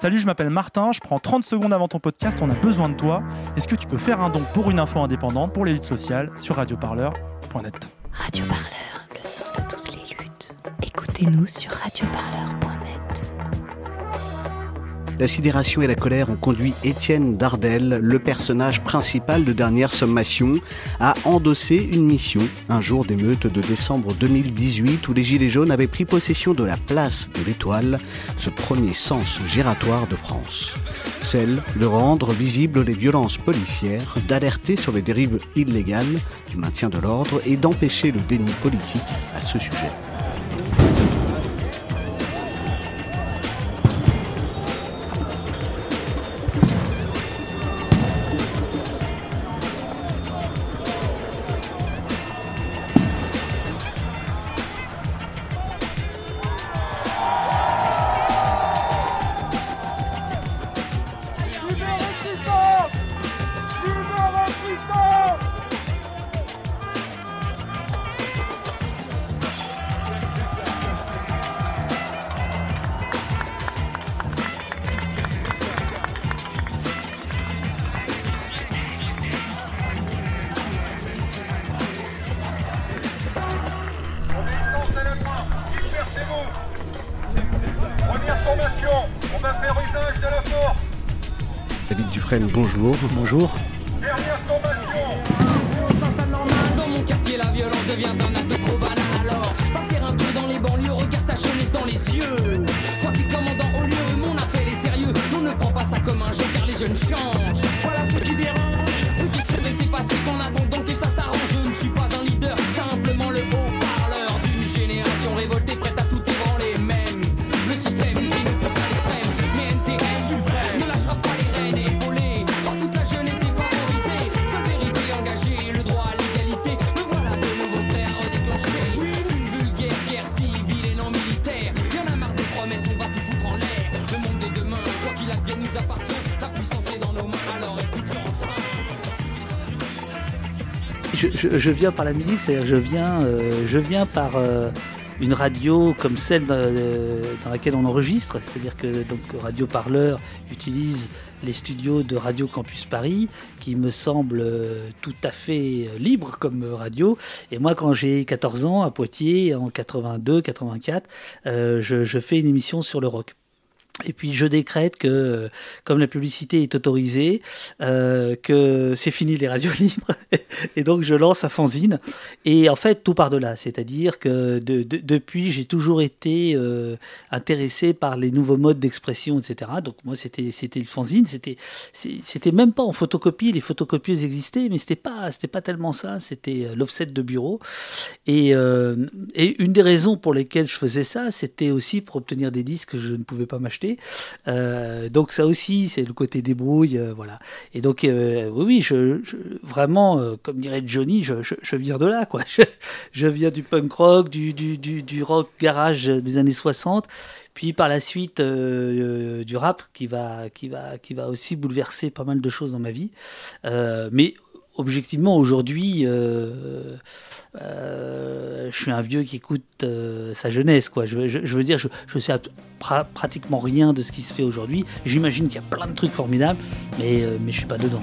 Salut, je m'appelle Martin, je prends 30 secondes avant ton podcast, on a besoin de toi. Est-ce que tu peux faire un don pour une info indépendante pour les luttes sociales sur radioparleur.net Radio Parleur, le son de toutes les luttes. Écoutez-nous sur radioparleur.net. La sidération et la colère ont conduit Étienne Dardel, le personnage principal de Dernière Sommation, à endosser une mission un jour d'émeute de décembre 2018 où les Gilets jaunes avaient pris possession de la place de l'Étoile, ce premier sens giratoire de France. Celle de rendre visibles les violences policières, d'alerter sur les dérives illégales du maintien de l'ordre et d'empêcher le déni politique à ce sujet. David Dufresne, bonjour. Bonjour. Dernière formation, s'installe normal dans mon quartier, la violence devient un acte trop banal alors Partir un peu dans les banlieues, regarde ta jeunesse dans les yeux Toi qui commandant au lieu, mon appel est sérieux On ne prend pas ça comme un jeu car les jeunes changent Je, viens par la musique, c'est-à-dire je viens, euh, je viens par euh, une radio comme celle euh, dans laquelle on enregistre, c'est-à-dire que donc Radio Parleur utilise les studios de Radio Campus Paris, qui me semblent euh, tout à fait libres comme radio. Et moi, quand j'ai 14 ans à Poitiers, en 82, 84, euh, je, je fais une émission sur le rock. Et puis je décrète que, euh, comme la publicité est autorisée, euh, que c'est fini les radios libres. et donc je lance un fanzine. Et en fait, tout part de là. C'est-à-dire que de- de- depuis, j'ai toujours été euh, intéressé par les nouveaux modes d'expression, etc. Donc moi, c'était c'était le fanzine. C'était c'était même pas en photocopie. Les photocopieuses existaient, mais c'était pas c'était pas tellement ça. C'était l'offset de bureau. Et une des raisons pour lesquelles je faisais ça, c'était aussi pour obtenir des disques que je ne pouvais pas m'acheter. Euh, donc ça aussi, c'est le côté débrouille, euh, voilà. Et donc euh, oui, oui, je, vraiment, comme dirait Johnny, je, viens de là, quoi. Je, viens du punk rock, du, du, du, du rock garage des années 60. Puis par la suite du rap qui va, qui, va, qui va aussi bouleverser pas mal de choses dans ma vie. Mais objectivement, aujourd'hui, euh, euh, je suis un vieux qui écoute euh, sa jeunesse. Quoi. Je, veux dire, je, je sais pratiquement rien de ce qui se fait aujourd'hui. J'imagine qu'il y a plein de trucs formidables, mais, mais je suis pas dedans.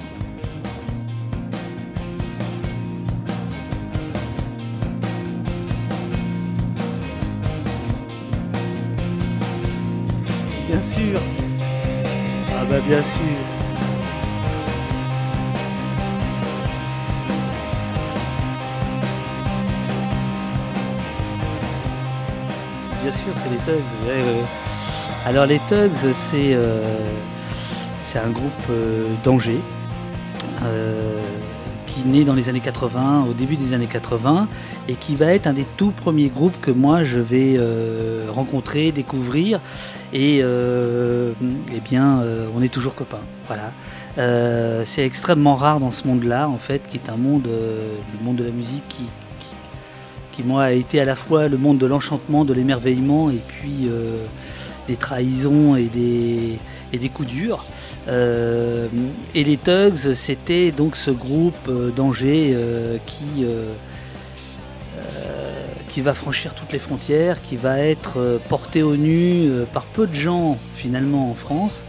Bien sûr. Ah bah bien sûr. Les Tugs. Alors les Tugs, c'est euh, c'est un groupe euh, d'Angers euh, qui naît dans les années 80, au début des années 80, et qui va être un des tout premiers groupes que moi je vais rencontrer, découvrir, et eh bien on est toujours copains. Voilà. C'est extrêmement rare dans ce monde-là, en fait, qui est un monde, le monde de la musique qui, qui, moi a été à la fois le monde de l'enchantement, de l'émerveillement, et puis euh, des trahisons et des, coups durs. Euh, et les Tugs, c'était donc ce groupe euh, d'Angers qui, va franchir toutes les frontières, qui va être porté au nu par peu de gens finalement en France,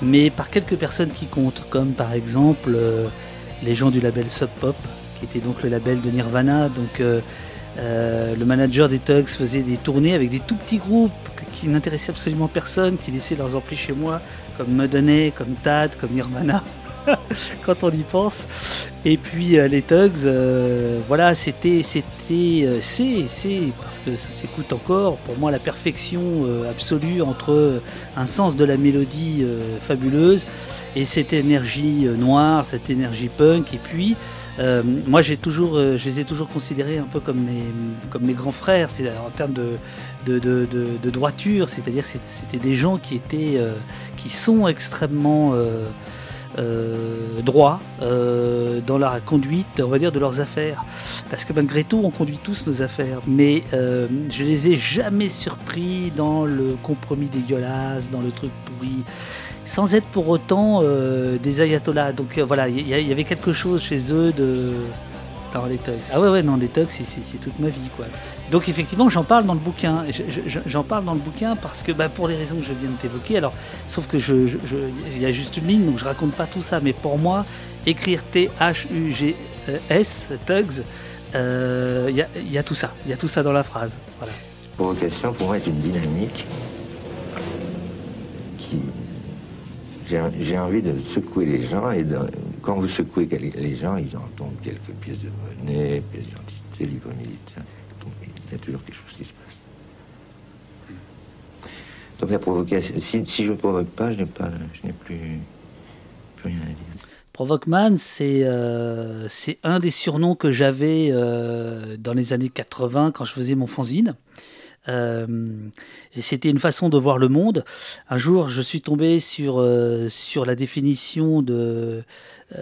mais par quelques personnes qui comptent, comme par exemple les gens du label Sub Pop, qui était donc le label de Nirvana. Donc euh, le manager des Tugs faisait des tournées avec des tout petits groupes qui n'intéressaient absolument personne, qui laissaient leurs amplis chez moi, comme Mudhoney, comme Tad, comme Nirvana. quand on y pense. Et puis euh, les Tugs, euh, voilà, c'était, c'était, c'est, c'est, parce que ça s'écoute encore, pour moi la perfection absolue entre un sens de la mélodie fabuleuse et cette énergie noire, cette énergie punk, et puis euh, moi, j'ai toujours, euh, je les ai toujours considérés un peu comme mes, comme mes grands frères, c'est en termes de, de, de, de, droiture, c'est-à-dire que c'était des gens qui étaient, euh, qui sont extrêmement euh, droits euh, dans la conduite, on va dire, de leurs affaires. Parce que malgré tout, on conduit tous nos affaires, mais euh, je les ai jamais surpris dans le compromis dégueulasse, dans le truc pourri sans être pour autant euh, des ayatollahs. Donc voilà, il y avait quelque chose chez eux de. Les. Ah ouais, ouais, non, les thugs, c'est- toute ma vie, quoi. Donc effectivement, j'en parle dans le bouquin. Je- je- J'en parle dans le bouquin parce que, bah, pour les raisons que je viens de t'évoquer, alors, sauf que je, il y a juste une ligne, donc je raconte pas tout ça. Mais pour moi, écrire T-H-U-G-S, thugs, euh, il y, a, il y a tout ça. Il y a tout ça dans la phrase. Voilà. Provocation, pour moi, est une dynamique J'ai envie de secouer les gens, et quand vous secouez les gens, ils entendent quelques pièces de monnaie, pièces d'identité, livres militaires. Il y a toujours quelque chose qui se passe. Donc la provocation, si, je ne provoque pas, je n'ai plus, plus rien à dire. Provoqueman, c'est euh, un des surnoms que j'avais euh, dans les années 80 quand je faisais mon fanzine. Euh, c'était une façon de voir le monde. Un jour, je suis tombé sur, euh, sur la définition de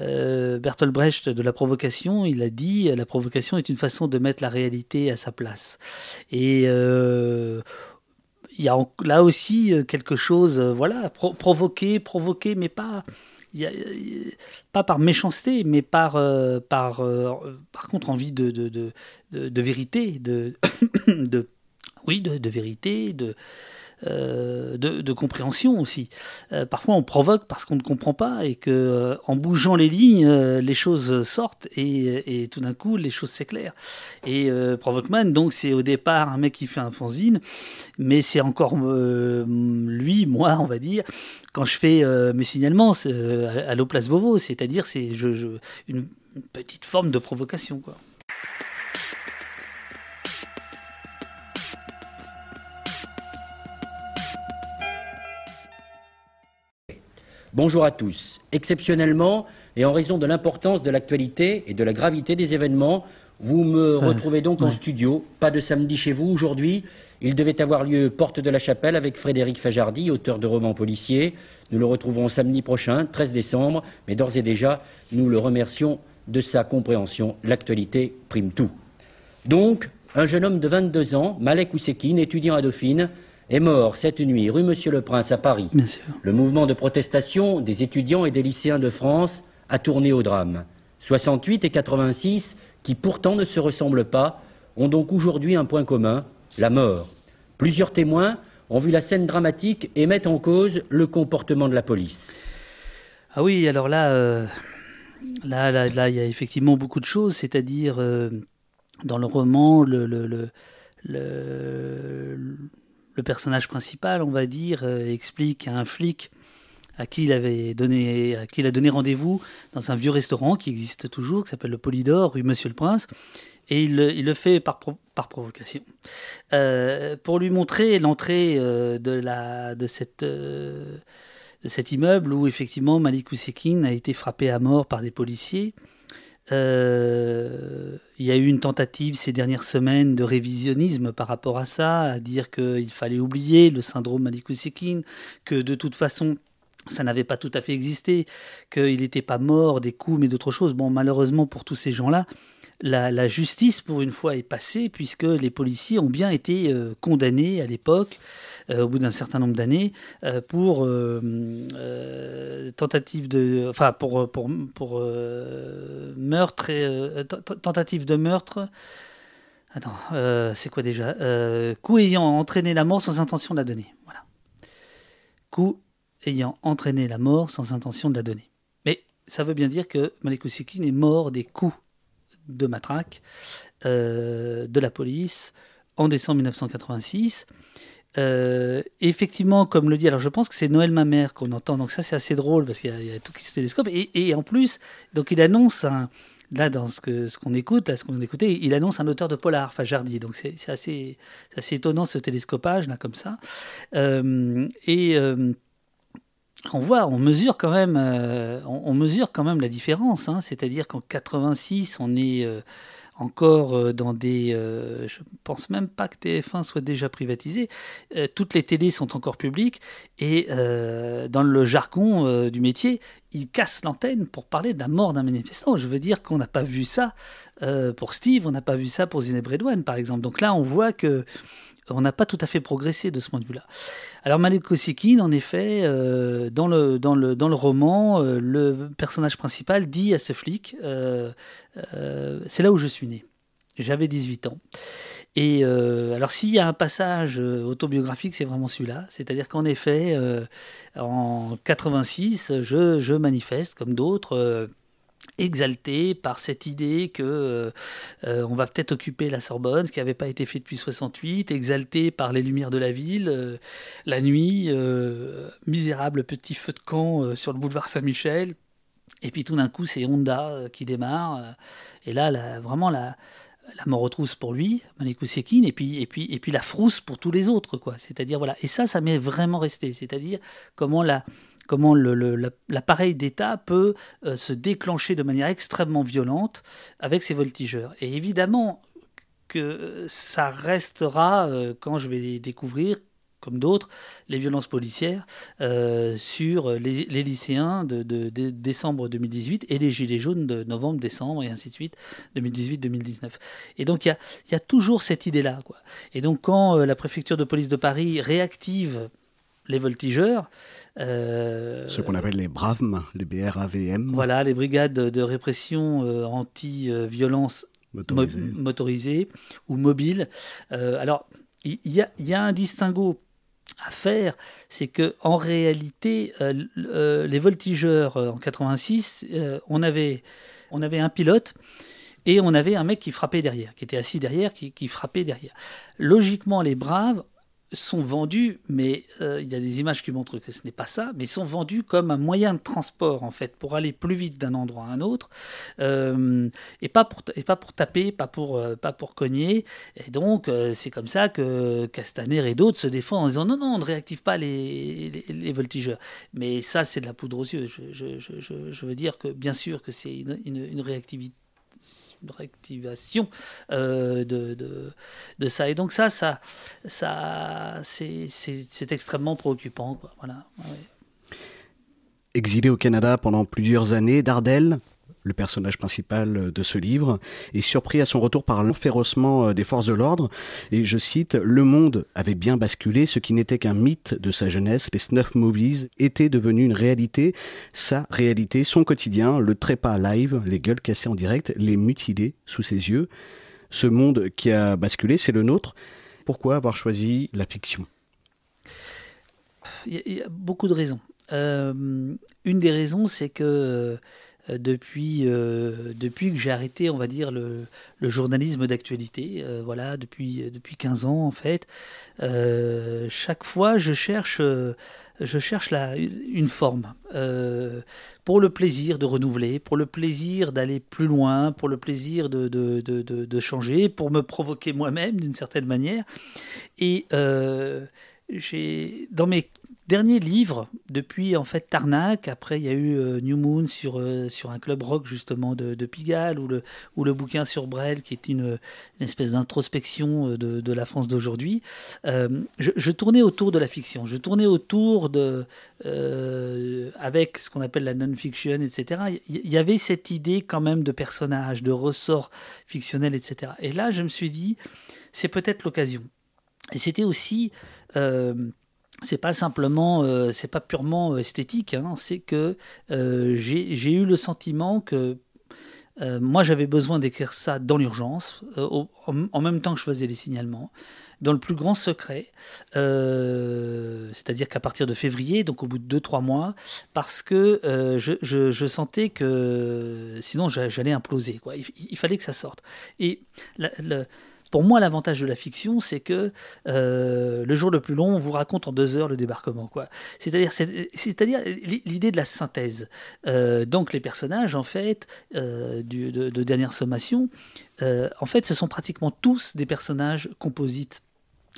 euh, Bertolt Brecht de la provocation. Il a dit la provocation est une façon de mettre la réalité à sa place. Et euh, il y a là aussi euh, quelque chose, voilà, pro- provoquer, provoquer, mais pas. pas par méchanceté, mais par, par, par contre envie de, de, vérité, de, oui, de, vérité, de, euh, de, de compréhension aussi. Euh, parfois on provoque parce qu'on ne comprend pas et que euh, en bougeant les lignes, les choses sortent et, et tout d'un coup les choses s'éclairent. Et Provoqueman, donc c'est au départ un mec qui fait un fanzine, mais c'est encore lui, moi, on va dire, quand je fais mes signalements à, à l'eau place Beauvau, c'est-à-dire c'est une, une petite forme de provocation. Quoi. Bonjour à tous. Exceptionnellement, et en raison de l'importance de l'actualité et de la gravité des événements, vous me retrouvez donc en studio. Pas de samedi chez vous aujourd'hui. Il devait avoir lieu Porte de la Chapelle avec Frédéric Fajardi, auteur de romans policiers. Nous le retrouvons samedi prochain, 13 décembre, mais d'ores et déjà, nous le remercions de sa compréhension. L'actualité prime tout. Donc, un jeune homme de 22 ans, Malek Ousekine, étudiant à Dauphine, est mort cette nuit rue Monsieur-le-Prince à Paris. Bien sûr. Le mouvement de protestation des étudiants et des lycéens de France a tourné au drame. 68 et 86, qui pourtant ne se ressemblent pas, ont donc aujourd'hui un point commun, la mort. Plusieurs témoins ont vu la scène dramatique et mettent en cause le comportement de la police. Ah oui, alors là, euh, là, là, là, il y a effectivement beaucoup de choses, c'est-à-dire euh, dans le roman, le, le, le, le, le personnage principal, on va dire, euh, explique à un flic à qui il avait donné, à qui il a donné rendez-vous dans un vieux restaurant qui existe toujours, qui s'appelle le Polydor, rue Monsieur le Prince, et il, le- fait par, par provocation. Euh, pour lui montrer l'entrée euh, de, la, de cette... de cet immeuble où effectivement Malik Ousekine a été frappé à mort par des policiers. Euh, il y a eu une tentative ces dernières semaines de révisionnisme par rapport à ça, à dire qu'il fallait oublier le syndrome Malik Ousekine, que de toute façon ça n'avait pas tout à fait existé, qu'il n'était pas mort des coups mais d'autres choses. Bon, malheureusement pour tous ces gens-là, la, justice pour une fois est passée puisque les policiers ont bien été euh, condamnés à l'époque euh, au bout d'un certain nombre d'années, euh, pour tentative de, enfin pour meurtre tentative de meurtre. Attends, c'est quoi déjà? Coup ayant entraîné la mort sans intention de la donner. Coup ayant entraîné la mort sans intention de la donner. Mais ça veut bien dire que Malik Ousekine est mort des coups de matraque euh, de la police en décembre 1986. Euh, effectivement, comme le dit, alors je pense que c'est Noël ma mère qu'on entend, donc ça c'est assez drôle parce qu'il y, a- tout qui se télescope. Et, et en plus, donc il annonce un, là dans ce qu'on écoute, là, ce qu'on il annonce un auteur de polar, Fajardi. Donc c'est assez, assez étonnant ce télescopage là comme ça. Euh, et on voit, on mesure quand même, euh, on, mesure quand même la différence. hein. C'est-à-dire qu'en 86, on est euh, encore euh, dans des. euh, je pense même pas que TF1 soit déjà privatisé. Toutes les télés sont encore publiques et dans le jargon du métier, ils cassent l'antenne pour parler de la mort d'un manifestant. Je veux dire qu'on n'a pas vu ça pour Steve, on n'a pas vu ça pour Zineb Redouane, par exemple. Donc là, on voit que on n'a pas tout à fait progressé de ce point de vue-là. Alors Malik Kossikine, en effet, euh, dans, le, dans, le, dans le roman, euh, le personnage principal dit à ce flic, euh, c'est là où je suis né. J'avais 18 ans. Et alors s'il y a un passage autobiographique, c'est vraiment celui-là. C'est-à-dire qu'en effet, en 86, je, je manifeste comme d'autres. Exalté par cette idée que euh, euh, on va peut-être occuper la Sorbonne, ce qui n'avait pas été fait depuis 68, exalté par les lumières de la ville, euh, la nuit, misérable petit feu de camp sur le boulevard Saint-Michel, et puis tout d'un coup c'est Honda qui démarre, et là vraiment la, la mort aux trousses pour lui, Malik Ousekine, et puis, et, puis, et puis la frousse pour tous les autres. quoi. C'est-à-dire, voilà. Et ça, ça m'est vraiment resté. C'est-à-dire comment la, comment l'appareil d'État peut euh, se déclencher de manière extrêmement violente avec ces voltigeurs. Et évidemment que ça restera euh, quand je vais découvrir comme d'autres, les violences policières euh, sur les, lycéens de, décembre 2018 et les gilets jaunes de novembre, décembre et ainsi de suite, 2018-2019. Et donc il y a, toujours cette idée-là. Et donc quand la préfecture de police de Paris réactive les voltigeurs, Ce qu'on appelle les BRAVM, les BRAVM, voilà, les brigades de répression euh, anti-violence mo- motorisées ou mobiles. Euh, alors, il y, a- il y a un distinguo à faire, c'est que en réalité, euh, euh, les voltigeurs euh, en 86, euh, on avait, on avait un pilote. Et on avait un mec qui frappait derrière, qui était assis derrière, qui, qui frappait derrière. Logiquement, les braves sont vendus, mais euh, il y a des images qui montrent que ce n'est pas ça, mais sont vendus comme un moyen de transport en fait pour aller plus vite d'un endroit à un autre, euh, et pas pour et pas pour taper, pas pour euh, pas pour cogner. Et donc c'est comme ça que Castaner et d'autres se défendent en disant non non on ne réactive pas les, les, voltigeurs. Mais ça c'est de la poudre aux yeux. Je, je, veux dire que bien sûr que c'est une, une, réactivité réactivation euh, de, de, de ça. Et donc ça, ça, ça c'est, extrêmement préoccupant. Voilà. Exilé au Canada pendant plusieurs années, Dardel, le personnage principal de ce livre, est surpris à son retour par l'enférocement des forces de l'ordre. Et je cite, Le monde avait bien basculé, ce qui n'était qu'un mythe de sa jeunesse. Les snuff movies étaient devenus une réalité. Sa réalité, son quotidien, le trépas live, les gueules cassées en direct, les mutilés sous ses yeux. Ce monde qui a basculé, c'est le nôtre. Pourquoi avoir choisi la fiction? Il y, a, beaucoup de raisons. Euh, une des raisons, c'est que euh, depuis, euh, depuis que j'ai arrêté, on va dire, le, le journalisme d'actualité, euh, voilà, depuis, depuis 15 ans en fait, euh, chaque fois je cherche, euh, je cherche la, une forme. Euh, pour le plaisir de renouveler, pour le plaisir d'aller plus loin, pour le plaisir de, de, de, de, changer, pour me provoquer moi-même d'une certaine manière. Et euh, j'ai dans mes dernier livre depuis en fait Tarnac. Après, il y a eu euh, New Moon sur, euh, sur un club rock justement de, Pigalle ou le, ou le bouquin sur Brel qui est une, espèce d'introspection euh, de, la France d'aujourd'hui. Je, tournais autour de la fiction. Je tournais autour de. Avec ce qu'on appelle la non-fiction, etc. Il y avait cette idée quand même de personnages, de ressorts fictionnels, etc. Et là, je me suis dit, c'est peut-être l'occasion. Et c'était aussi. C'est pas simplement, euh, c'est pas purement esthétique, hein, c'est que euh, j'ai eu le sentiment que Euh, moi, j'avais besoin d'écrire ça dans l'urgence, euh, en, même temps que je faisais les signalements, dans le plus grand secret, euh, c'est-à-dire qu'à partir de février, donc au bout de 2-3 mois, parce que euh, je, sentais que sinon j'a- j'allais imploser. Il, fallait que ça sorte. Et pour moi, l'avantage de la fiction, c'est que euh, le jour le plus long, on vous raconte en deux heures le débarquement. C'est-à-dire, c'est- c'est-à-dire l'idée de la synthèse. Euh, donc les personnages, en fait, euh, de, de dernière sommation, en fait, ce sont pratiquement tous des personnages composites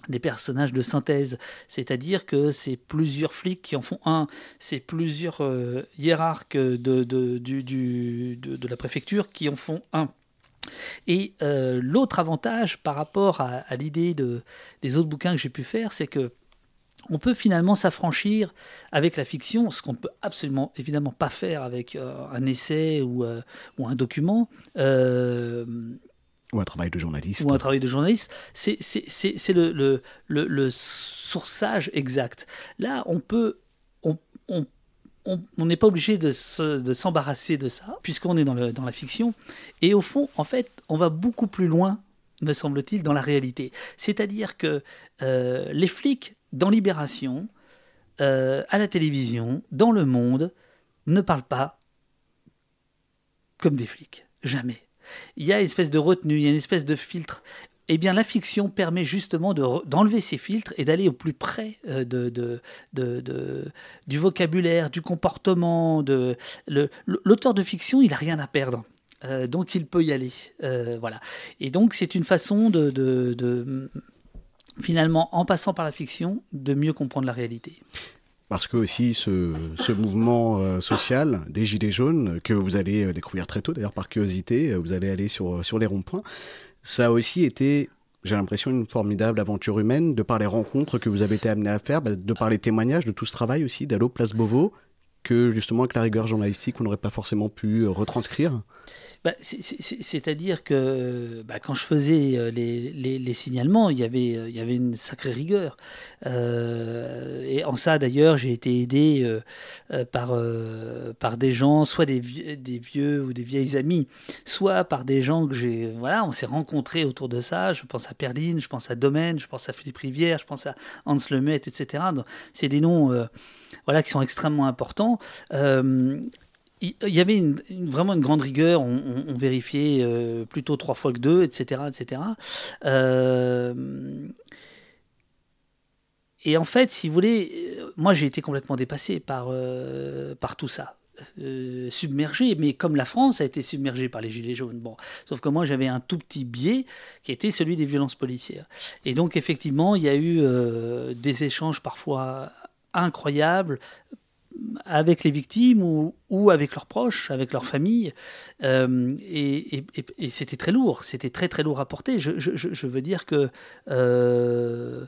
des personnages de synthèse, c'est-à-dire que c'est plusieurs flics qui en font un, c'est plusieurs euh, de la préfecture qui en font un. Et euh, l'autre avantage par rapport à, à l'idée de, des autres bouquins que j'ai pu faire, c'est que on peut finalement s'affranchir avec la fiction, ce qu'on ne peut absolument évidemment pas faire avec euh, un essai ou, euh, ou un document. Ou un travail de journaliste. ou un travail de journaliste, c'est le, le, le, le sourçage exact. Là, on peut. On, on, n'est pas obligé de se- de s'embarrasser de, ça, puisqu'on est dans la fiction. Et au fond, en fait, on va beaucoup plus loin, me semble-t-il, dans la réalité. C'est-à-dire que euh, les flics, dans Libération, euh, à la télévision, dans le monde, ne parlent pas comme des flics. Jamais il y a une espèce de retenue, il y a une espèce de filtre. Eh bien, la fiction permet justement d'enlever ces filtres et d'aller au plus près euh, du vocabulaire, du comportement. De, L'auteur de fiction, il n'a rien à perdre. Euh, donc, il peut y aller. Euh, voilà. Et donc, c'est une façon de, de- finalement, en passant par la fiction, de mieux comprendre la réalité. Parce que aussi ce, mouvement social des Gilets jaunes, que vous allez découvrir très tôt d'ailleurs par curiosité, vous allez aller sur les ronds-points, ça a aussi été, j'ai l'impression, une formidable aventure humaine de par les rencontres que vous avez été amené à faire, bah, de par les témoignages de tout ce travail aussi d'Allo Place Beauvau, que justement avec la rigueur journalistique on n'aurait pas forcément pu euh, retranscrire. Bah, c'est- c'est- c'est- C'est-à-dire que bah, quand je faisais euh, les, signalements, il y avait, euh, il y avait une sacrée rigueur. Et en ça, d'ailleurs, j'ai été aidé par, des gens, soit des, vie- des vieux ou des vieilles amies, soit par des gens que j'ai. Voilà, on s'est rencontrés autour de ça. Je pense à Perline, je pense à Domaine, je pense à Philippe Rivière, je pense à Hans Lemaitre, etc. C'est des noms voilà, qui sont extrêmement importants. Euh, il y avait vraiment une grande rigueur, on, vérifiait euh, plutôt trois fois que deux, etc. etc. Euh, et en fait, si vous voulez, moi j'ai été complètement dépassé par, par tout ça. Submergé, mais comme la France a été submergée par les Gilets jaunes. Bon, sauf que moi j'avais un tout petit biais qui était celui des violences policières. Et donc effectivement, il y a eu des échanges parfois incroyables avec les victimes ou, avec leurs proches, avec leurs familles. Euh, et c'était très lourd, c'était très très lourd à porter. Je, veux dire que euh,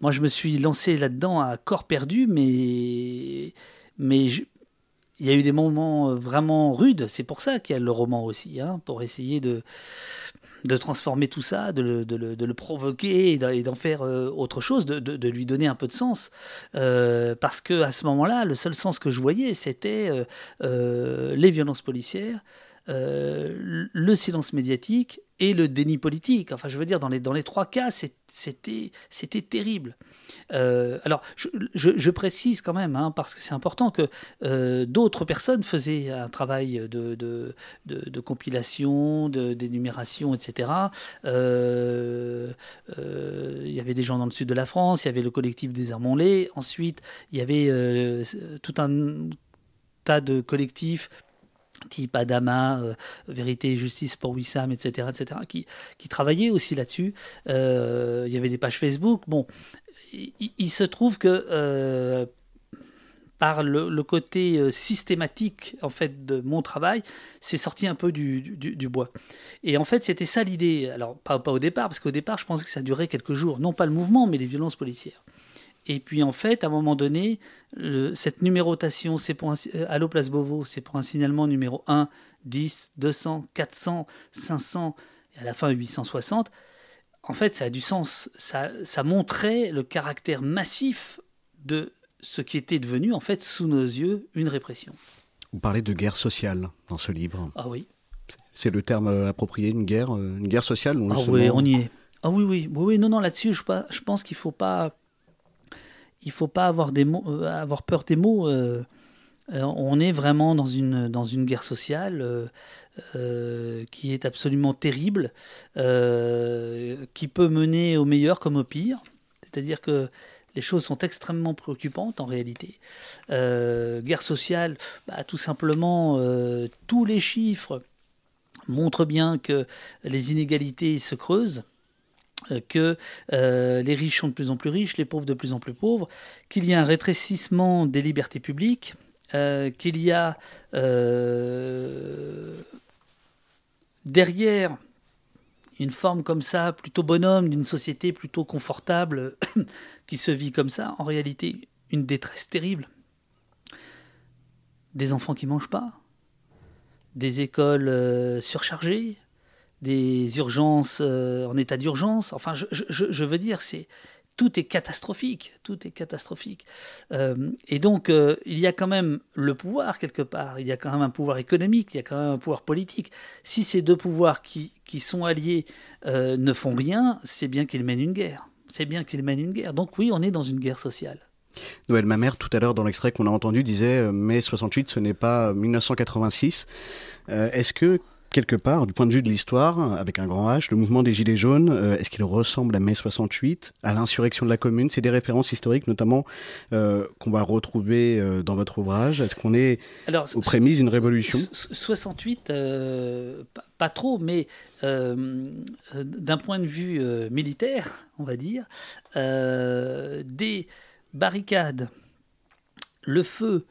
moi je me suis lancé là-dedans à corps perdu, mais, mais il y a eu des moments euh, vraiment rudes. C'est pour ça qu'il y a le roman aussi, hein, pour essayer de, de transformer tout ça, de le, provoquer et d'en- faire euh, autre chose, de, lui donner un peu de sens. Euh, parce que à ce moment-là, le seul sens que je voyais, c'était euh, les violences policières, le silence médiatique et le déni politique. Enfin, je veux dire, dans les, dans les trois cas, c'était terrible. Euh, alors, je, je- précise quand même, hein, parce que c'est important, que euh, d'autres personnes faisaient un travail de, de, de- de compilation, d'énumération, etc. Euh, Il y avait des gens dans le sud de la France, il y avait le collectif des Armonlés, ensuite il y avait tout un tas de collectifs type Adama, euh, Vérité et Justice pour Wissam, etc., etc., qui, qui travaillaient aussi là-dessus. Euh, il y avait des pages Facebook. Bon, il, se trouve que euh, par le, côté systématique en fait de mon travail, c'est sorti un peu du, du- du bois. Et en fait, c'était ça l'idée. Alors pas, pas au départ, parce qu'au départ, je pensais que ça durait quelques jours, non pas le mouvement, mais les violences policières. Et puis en fait, à un moment donné, le- cette numérotation, c'est pour un, euh, Allo Place Beauvau, c'est pour un signalement numéro 1, 10, 200, 400, 500, et à la fin 860. En fait, ça a du sens. Ça, ça montrait le caractère massif de ce qui était devenu, en fait, sous nos yeux, une répression. Vous parlez de guerre sociale dans ce livre. Ah oui, C'est le terme euh, approprié, une guerre, euh, une guerre sociale. Ah oui, on y est. Ah oui, oui, oui, oui non, non, là-dessus, je, je pense qu'il faut pas, il faut pas avoir euh, peur des mots. euh, euh, on est vraiment dans une guerre sociale qui est absolument terrible, qui peut mener au meilleur comme au pire. C'est-à-dire que les choses sont extrêmement préoccupantes en réalité. Guerre sociale, bah, tout simplement, tous les chiffres montrent bien que les inégalités se creusent, que euh, les riches sont de plus en plus riches, les pauvres de plus en plus pauvres, qu'il y a un rétrécissement des libertés publiques, euh, qu'il y a euh, derrière une forme comme ça, plutôt bonhomme, d'une société plutôt confortable, qui se vit comme ça, en réalité, une détresse terrible. Des enfants qui mangent pas, des écoles euh, surchargées, des urgences euh, en état d'urgence. Enfin, je, je- veux dire, c'est tout est catastrophique, tout est catastrophique. Euh, et donc, euh, il y a quand même le pouvoir quelque part. Il y a quand même un pouvoir économique, il y a quand même un pouvoir politique. Si ces deux pouvoirs qui, qui sont alliés ne font rien, c'est bien qu'ils mènent une guerre. C'est bien qu'ils mènent une guerre. Donc oui, on est dans une guerre sociale. Noël Mamère, tout à l'heure dans l'extrait qu'on a entendu, disait mai 68, ce n'est pas 1986. Euh, est-ce que, quelque part, du point de vue de l'histoire, avec un grand H, le mouvement des Gilets jaunes, euh, est-ce qu'il ressemble à mai 68, à l'insurrection de la Commune? C'est des références historiques, notamment, euh, qu'on va retrouver euh, dans votre ouvrage. Est-ce qu'on est Alors, aux prémices d'une révolution? So- 68, euh, pas, trop, mais d'un point de vue militaire, on va dire, des barricades, le feu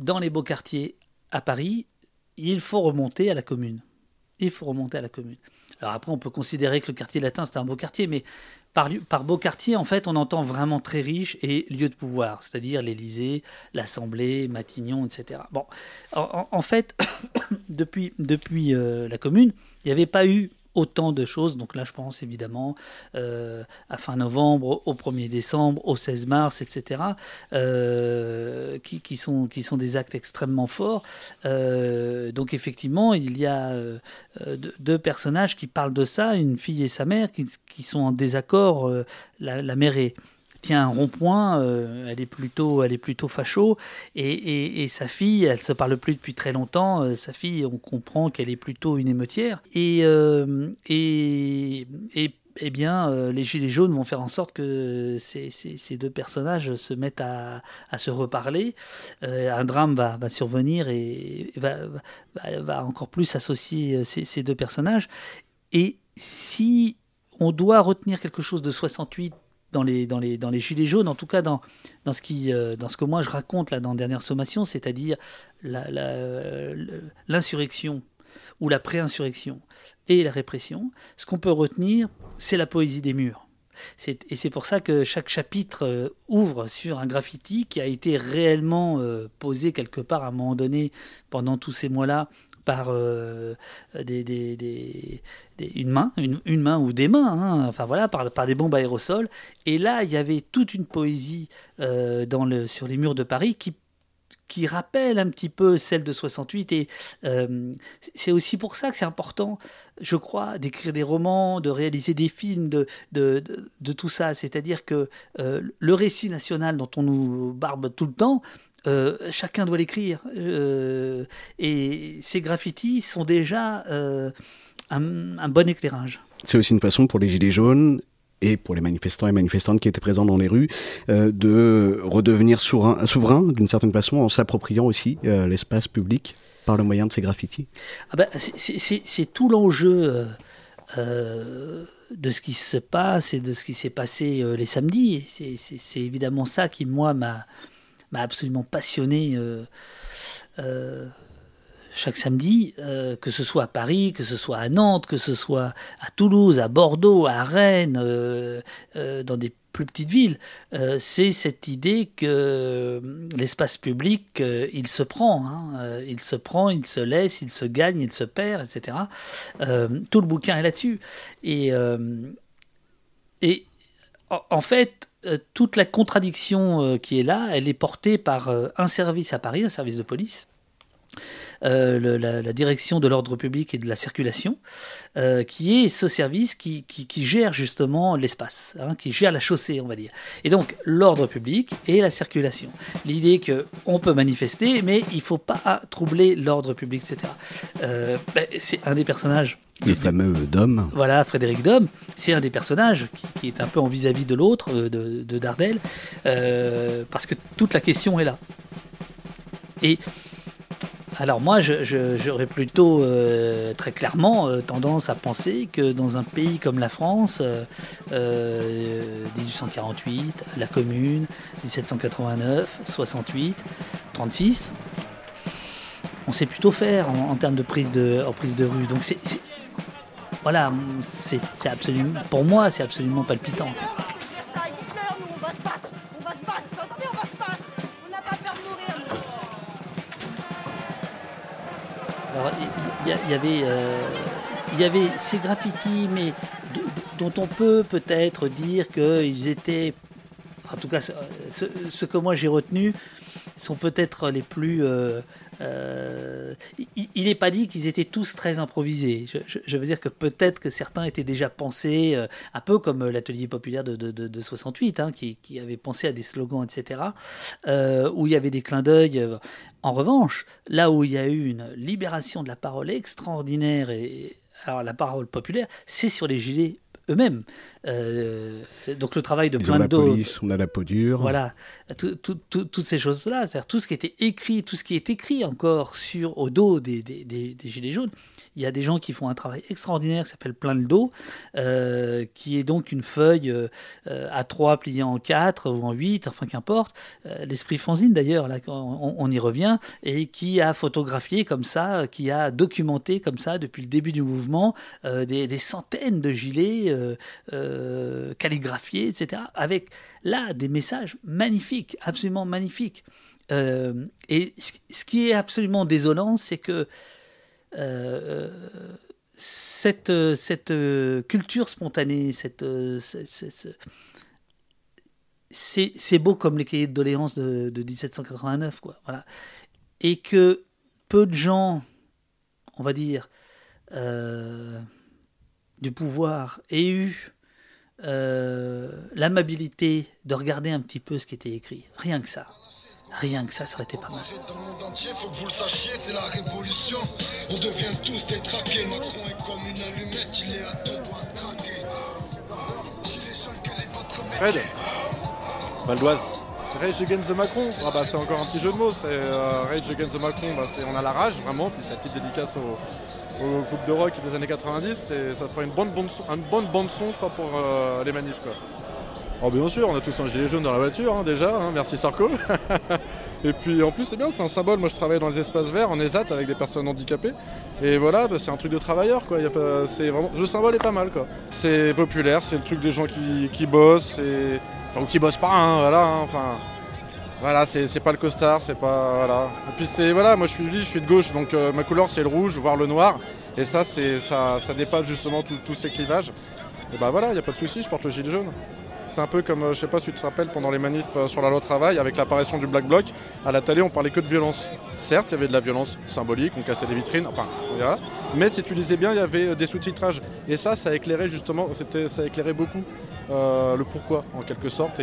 dans les beaux quartiers à Paris, il faut remonter à la commune. Il faut remonter à la commune. Alors après, on peut considérer que le quartier latin, c'était un beau quartier, mais par, beau quartier, en fait, on entend vraiment très riche et lieu de pouvoir, c'est-à-dire l'Élysée, l'Assemblée, Matignon, etc. Bon, en fait, depuis, depuis euh, la commune, il n'y avait pas eu autant de choses. Donc là, je pense évidemment euh, à fin novembre, au 1er décembre, au 16 mars, etc., euh, qui, sont, des actes extrêmement forts. Euh, donc effectivement, il y a deux- personnages qui parlent de ça, une fille et sa mère, qui, qui sont en désaccord. La, la mère est tient un rond-point, euh, elle est plutôt, elle est plutôt facho, et, et- sa fille, elle se parle plus depuis très longtemps. euh, sa fille, on comprend qu'elle est plutôt une émeutière, et euh, et, et eh bien, les Gilets jaunes vont faire en sorte que ces, ces- deux personnages se mettent à, à se reparler. Un drame va, va survenir et va, va- va encore plus associer ces, ces deux personnages. Et si on doit retenir quelque chose de 68 dans les, dans les, dans les Gilets jaunes, en tout cas dans, dans, ce qui, euh, dans ce que moi je raconte là dans Dernière Sommation, c'est-à-dire l'insurrection ou la pré-insurrection et la répression, ce qu'on peut retenir, c'est la poésie des murs. Et c'est pour ça que chaque chapitre euh, ouvre sur un graffiti qui a été réellement euh, posé quelque part à un moment donné pendant tous ces mois-là par euh, des, une main, une, main ou des mains, hein, enfin voilà, par, des bombes aérosols. Et là, il y avait toute une poésie euh, sur les murs de Paris qui rappelle un petit peu celle de 68 et euh, c'est aussi pour ça que c'est important, je crois, d'écrire des romans, de réaliser des films, de, tout ça. C'est-à-dire que le récit national dont on nous barbe tout le temps, euh, chacun doit l'écrire. Euh, et ces graffitis sont déjà euh, un, un bon éclairage. C'est aussi une façon pour les Gilets jaunes et pour les manifestants et manifestantes qui étaient présents dans les rues, euh, de redevenir souverain, souverain d'une certaine façon en s'appropriant aussi euh, l'espace public par le moyen de ces graffitis. Ah ben, c'est- tout l'enjeu euh, de ce qui se passe et de ce qui s'est passé les samedis. C'est évidemment ça qui, moi, m'a m'a absolument passionné euh, euh, chaque samedi, euh, que ce soit à Paris, que ce soit à Nantes, que ce soit à Toulouse, à Bordeaux, à Rennes, dans des plus petites villes, c'est cette idée que l'espace public, il se prend, hein, il se prend, il se laisse, il se gagne, il se perd, etc. Tout le bouquin est là-dessus. Et, et en, fait, toute la contradiction euh, qui est là, elle est portée par euh, un service à Paris, un service de police, euh, le- la, la direction de l'ordre public et de la circulation, euh, qui est ce service qui, qui- qui gère justement l'espace, hein, qui gère la chaussée, on va dire. Et donc l'ordre public et la circulation. L'idée que on peut manifester, mais il faut pas troubler l'ordre public, etc. Euh, ben, c'est un des personnages Le fameux Dom. voilà, Frédéric Dom, c'est un des personnages qui, qui est un peu en vis-à-vis de l'autre, euh, de, de Dardel, euh, parce que toute la question est là. Et alors moi, j'aurais plutôt euh, très clairement euh, tendance à penser que dans un pays comme la France, euh, euh, 1848, la Commune, 1789, 68, 36, on sait plutôt faire en, termes de prise de, prise de rue. Donc c'est voilà, c'est absolument, pour moi, c'est absolument palpitant. Il y, il y avait, euh, il y avait ces graffitis, mais dont on peut peut-être dire qu'ils étaient, en tout cas, ce que moi j'ai retenu, sont peut-être les plus. euh, euh, il- n'est pas dit qu'ils étaient tous très improvisés. Je, veux dire que peut-être que certains étaient déjà pensés, euh, un peu comme l'atelier populaire de, de, de- de 68, hein, qui, avait pensé à des slogans, etc., euh, où il y avait des clins d'œil. euh. En revanche, là où il y a eu une libération de la parole extraordinaire, et alors la parole populaire, c'est sur les gilets eux-mêmes. Euh, donc le travail de Ils plein la d'eau. police, on a la peau dure. Voilà, Tout- tout- tout- toutes ces choses-là, c'est-à-dire tout ce qui était écrit, tout ce qui est écrit encore sur au dos des, des, des- des gilets jaunes. Il y a des gens qui font un travail extraordinaire qui s'appelle plein le dos, euh, qui est donc une feuille euh, à trois pliée en quatre ou en huit, enfin qu'importe. L'esprit fanzine d'ailleurs, là on, on- on y revient, et qui a photographié comme ça, qui a documenté comme ça depuis le début du mouvement des, des centaines de gilets euh, euh, calligraphiés, etc. Avec là des messages magnifiques, absolument magnifiques. Euh, et ce qui est absolument désolant, c'est que euh, cette, cette culture spontanée, cette, c'est- beau comme les cahiers de doléances de, de 1789, quoi. Voilà. Et que peu de gens, on va dire, du pouvoir aient eu euh, l'amabilité de regarder un petit peu ce qui était écrit. Rien que ça. Rien que ça, ça aurait été pas mal. Dans le monde entier, faut que vous le sachiez, c'est la révolution. On devient tous détraqués. Macron est comme une allumette, il est à deux doigts de craquer. Gilets jaunes, quel est votre Fred métier Valdoise. Rage Against the Macron, ah bah, c'est encore un petit jeu de mots. C'est euh, Rage Against the Macron, bah, c'est on a la rage vraiment. Puis c'est la petite dédicace au, au groupe de rock des années 90. Et ça fera une bonne bande son, une bonne bande son, je crois, pour euh, les manifs. Quoi. Oh bien sûr, on a tous un gilet jaune dans la voiture hein, déjà. hein, merci Sarko. Et puis en plus c'est bien, c'est un symbole. Moi je travaille dans les espaces verts en ESAT avec des personnes handicapées. Et voilà, bah, c'est un truc de travailleur quoi. C'est vraiment, le symbole est pas mal quoi. C'est populaire, c'est le truc des gens qui, qui bossent, enfin ou qui bossent pas, hein, voilà. enfin voilà, c'est pas le costard, c'est pas voilà. Et puis c'est voilà, moi je suis je suis de gauche, donc euh, ma couleur c'est le rouge, voire le noir. Et ça c'est ça, ça dépasse justement tous ces clivages. Et bah voilà, y a pas de souci, je porte le gilet jaune. C'est un peu comme, euh, je sais pas si tu te rappelles, pendant les manifs euh, sur la loi travail, avec l'apparition du Black Bloc, à la télé on parlait que de violence. Certes, il y avait de la violence symbolique, on cassait des vitrines, enfin, voilà. Mais si tu lisais bien, il y avait des sous-titrages. Et ça, ça éclairait justement, ça éclairait beaucoup le pourquoi, en quelque sorte.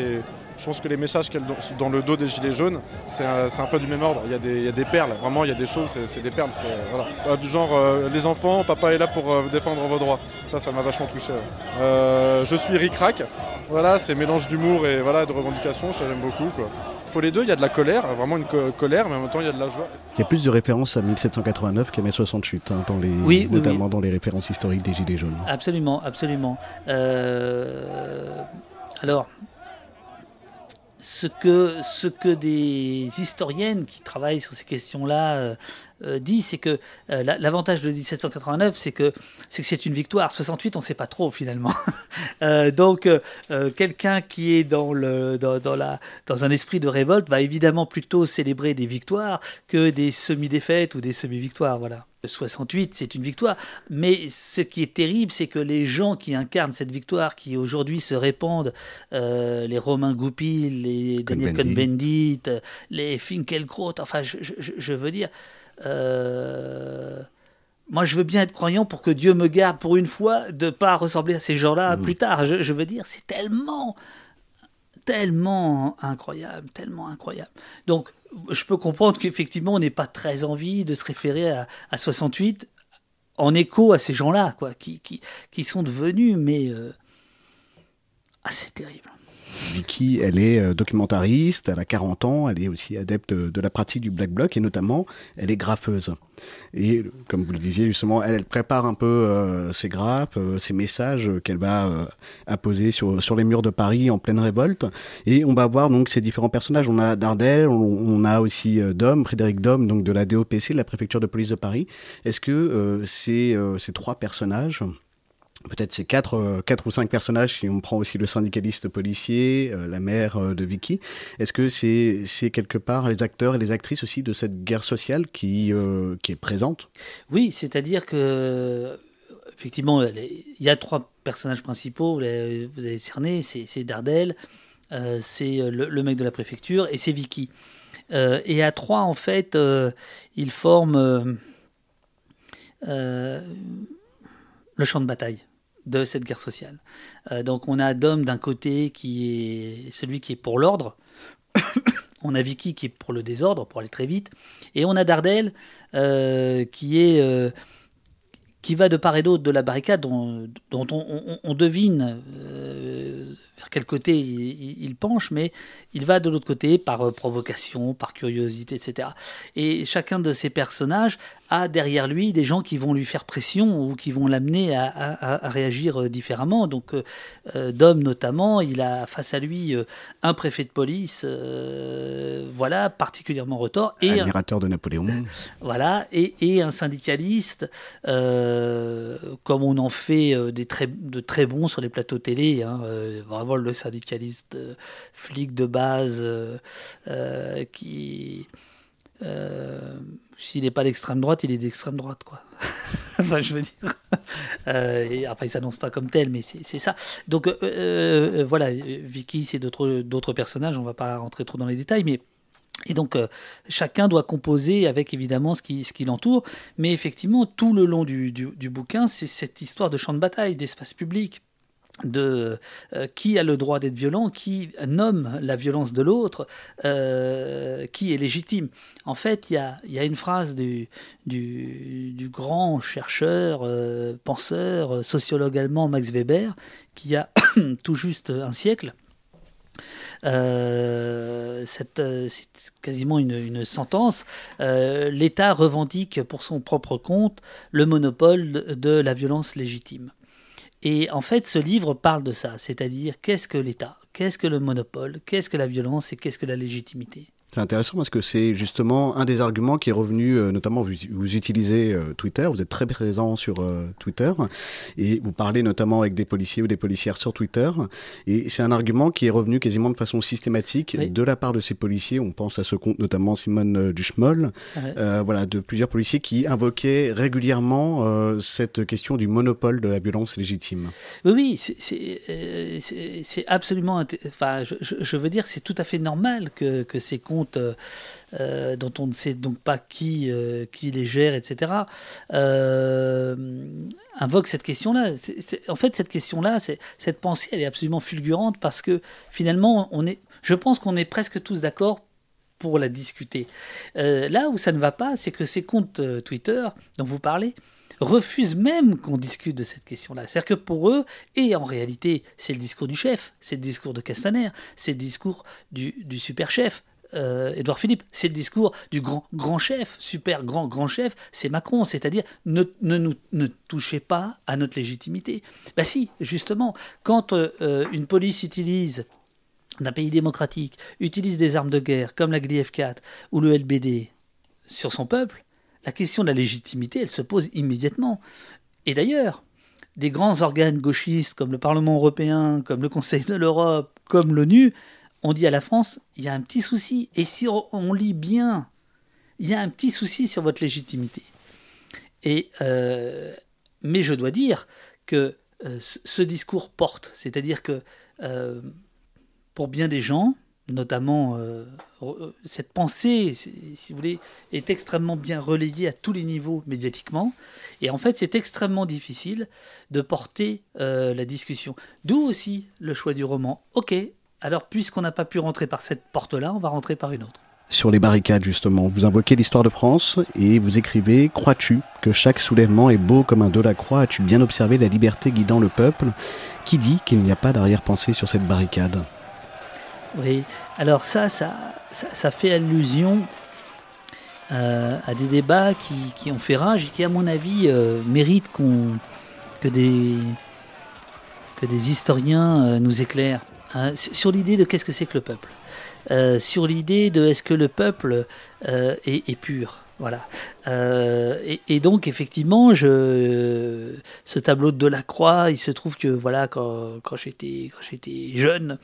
Je pense que les messages qu'il y a dans- le dos des Gilets jaunes, c'est un, peu du même ordre. Il y, a des, il y a des perles, vraiment, il y a des choses, c'est, des perles. parce que, voilà. Pas du genre, euh, les enfants, papa est là pour euh, défendre vos droits. Ça, ça m'a vachement touché. ouais. Euh, je suis ric-rac. Voilà, c'est mélange d'humour et voilà, de revendication, ça j'aime beaucoup. Quoi. Il faut les deux, il y a de la colère, vraiment une co- colère, mais en même temps il y a de la joie. Il y a plus de références à 1789 qu'à mai 68, hein, dans les, Oui, oui, notamment oui. dans les références historiques des Gilets jaunes. Absolument, absolument. Euh, alors, ce que, ce que des historiennes qui travaillent sur ces questions-là euh, euh, disent, c'est que euh, la- l'avantage de 1789, c'est que c'est que c'est une victoire. 68, on ne sait pas trop finalement. Donc, quelqu'un qui est dans, le, dans, dans la, dans un esprit de révolte va évidemment plutôt célébrer des victoires que des semi-défaites ou des semi-victoires. Voilà. 68, c'est une victoire. Mais ce qui est terrible, c'est que les gens qui incarnent cette victoire, qui aujourd'hui se répandent, euh, les Romain Goupil, les Daniel Cohn-Bendit. Les Finkielkraut, enfin, je, je- je veux dire, euh, moi, je veux bien être croyant pour que Dieu me garde pour une fois de pas ressembler à ces gens-là plus tard. Je, je veux dire, c'est tellement, tellement incroyable, tellement incroyable. Donc, je peux comprendre qu'effectivement, on n'ait pas très envie de se référer à, à 68 en écho à ces gens-là, quoi, qui, qui, sont devenus, mais euh, ah, c'est terrible. Vicky, elle est euh, documentariste, elle a 40 ans, elle est aussi adepte de la pratique du black bloc et notamment, elle est graffeuse. Et comme vous le disiez justement, elle, prépare un peu euh, ses grappes, euh, ses messages qu'elle va euh, apposer sur, les murs de Paris en pleine révolte. Et on va voir donc ces différents personnages. On a Dardel, on, a aussi Dom, Frédéric Dom, donc de la DOPC, de la préfecture de police de Paris. Est-ce que ces trois personnages peut-être ces quatre, euh, quatre ou cinq personnages, si on prend aussi le syndicaliste policier, euh, la mère euh, de Vicky, est-ce que c'est quelque part les acteurs et les actrices aussi de cette guerre sociale qui, qui est présente? Oui, c'est-à-dire que effectivement, il y a trois personnages principaux. Vous avez, cerné, c'est Dardel, c'est le, mec de la préfecture et c'est Vicky. Et à trois, en fait, ils forment le champ de bataille de cette guerre sociale. Euh, donc on a Dom d'un côté qui est celui qui est pour l'ordre, on a Vicky qui est pour le désordre, pour aller très vite, et on a Dardel euh, qui est euh, qui va de part et d'autre de la barricade, dont, on, devine vers quel côté il, penche, mais il va de l'autre côté par provocation, par curiosité, etc. Et chacun de ces personnages a derrière lui des gens qui vont lui faire pression ou qui vont l'amener à, à- à réagir euh, différemment. Donc, euh, euh, Dom notamment, il a face à lui euh, un préfet de police, euh, voilà, particulièrement retors, et un- Admirateur de Napoléon. voilà, et, et un syndicaliste, euh, comme on en fait des très, de très bons sur les plateaux télé, hein, vraiment le syndicaliste flic de base qui. euh, S'il n'est pas d'extrême droite, il est d'extrême droite, quoi. enfin, je veux dire. Euh, enfin, il s'annonce pas comme tel, mais c'est ça. Donc, euh, euh, voilà, Vicky, c'est d'autres personnages, on va pas rentrer trop dans les détails, mais. Et donc, chacun doit composer avec évidemment ce qui, ce qui l'entoure. Mais effectivement, tout le long du, du, du bouquin, c'est cette histoire de champ de bataille, d'espace public, de euh, qui a le droit d'être violent, qui nomme la violence de l'autre, euh, qui est légitime. En fait, il y a, une phrase du, grand chercheur, euh, penseur, sociologue allemand Max Weber, qui a tout juste un siècle, c'est quasiment une, sentence. L'État revendique pour son propre compte le monopole de la violence légitime. Et en fait, ce livre parle de ça, c'est-à-dire qu'est-ce que l'État, qu'est-ce que le monopole, qu'est-ce que la violence et qu'est-ce que la légitimité. C'est intéressant parce que c'est justement un des arguments qui est revenu, euh, notamment vous, vous utilisez euh, Twitter, vous êtes très présent sur euh, Twitter et vous parlez notamment avec des policiers ou des policières sur Twitter et c'est un argument qui est revenu quasiment de façon systématique Oui. de la part de ces policiers. On pense à ce compte notamment Simone Duchemol, Ouais. voilà, de plusieurs policiers qui invoquaient régulièrement cette question du monopole de la violence légitime. Oui, oui, c'est- absolument. Enfin, je, je- je veux dire, c'est tout à fait normal que, que ces comptes euh, euh, dont on ne sait donc pas qui, euh, qui les gère, etc., invoquent cette question-là. En fait, cette question-là, cette pensée, elle est absolument fulgurante parce que finalement, on est, je pense qu'on est presque tous d'accord pour la discuter. Là où ça ne va pas, c'est que ces comptes Twitter dont vous parlez refusent même qu'on discute de cette question-là. C'est-à-dire que pour eux, et en réalité, c'est le discours du chef, c'est le discours de Castaner, c'est le discours du, du super chef. Euh, Édouard Philippe, c'est le discours du grand grand chef, super grand grand chef, c'est Macron, c'est-à-dire ne, ne, nous- ne touchez pas à notre légitimité. Bah si, justement, quand euh, euh, une police utilise d'un pays démocratique utilise des armes de guerre comme la GLIF-4 ou le LBD sur son peuple, la question de la légitimité, elle se pose immédiatement. Et d'ailleurs, des grands organes gauchistes comme le Parlement européen, comme le Conseil de l'Europe, comme l'ONU, ont dit à la France, il y a un petit souci. Et si on on lit bien, il y a un petit souci sur votre légitimité. Et, euh, mais je dois dire que euh, ce discours porte, c'est-à-dire que euh, pour bien des gens, notamment cette pensée, si vous voulez, est extrêmement bien relayée à tous les niveaux médiatiquement. Et en fait, c'est extrêmement difficile de porter la discussion. D'où aussi le choix du roman. Ok, alors puisqu'on n'a pas pu rentrer par cette porte-là, on va rentrer par une autre. Sur les barricades, justement, vous invoquez l'histoire de France et vous écrivez Crois-tu que chaque soulèvement est beau comme un Delacroix As-tu bien observé la liberté guidant le peuple Qui dit qu'il n'y a pas d'arrière-pensée sur cette barricade? Oui, alors ça, ça, ça, ça fait allusion euh, à des débats qui, qui ont fait rage et qui, à mon avis, euh, méritent qu'on, que, des, que des historiens euh, nous éclairent hein, sur l'idée de qu'est-ce que c'est que le peuple? Euh, sur l'idée de est-ce que le peuple euh, est pur? Voilà. Euh, et, donc effectivement, je, ce tableau de Delacroix, il se trouve que voilà, quand, j'étais jeune,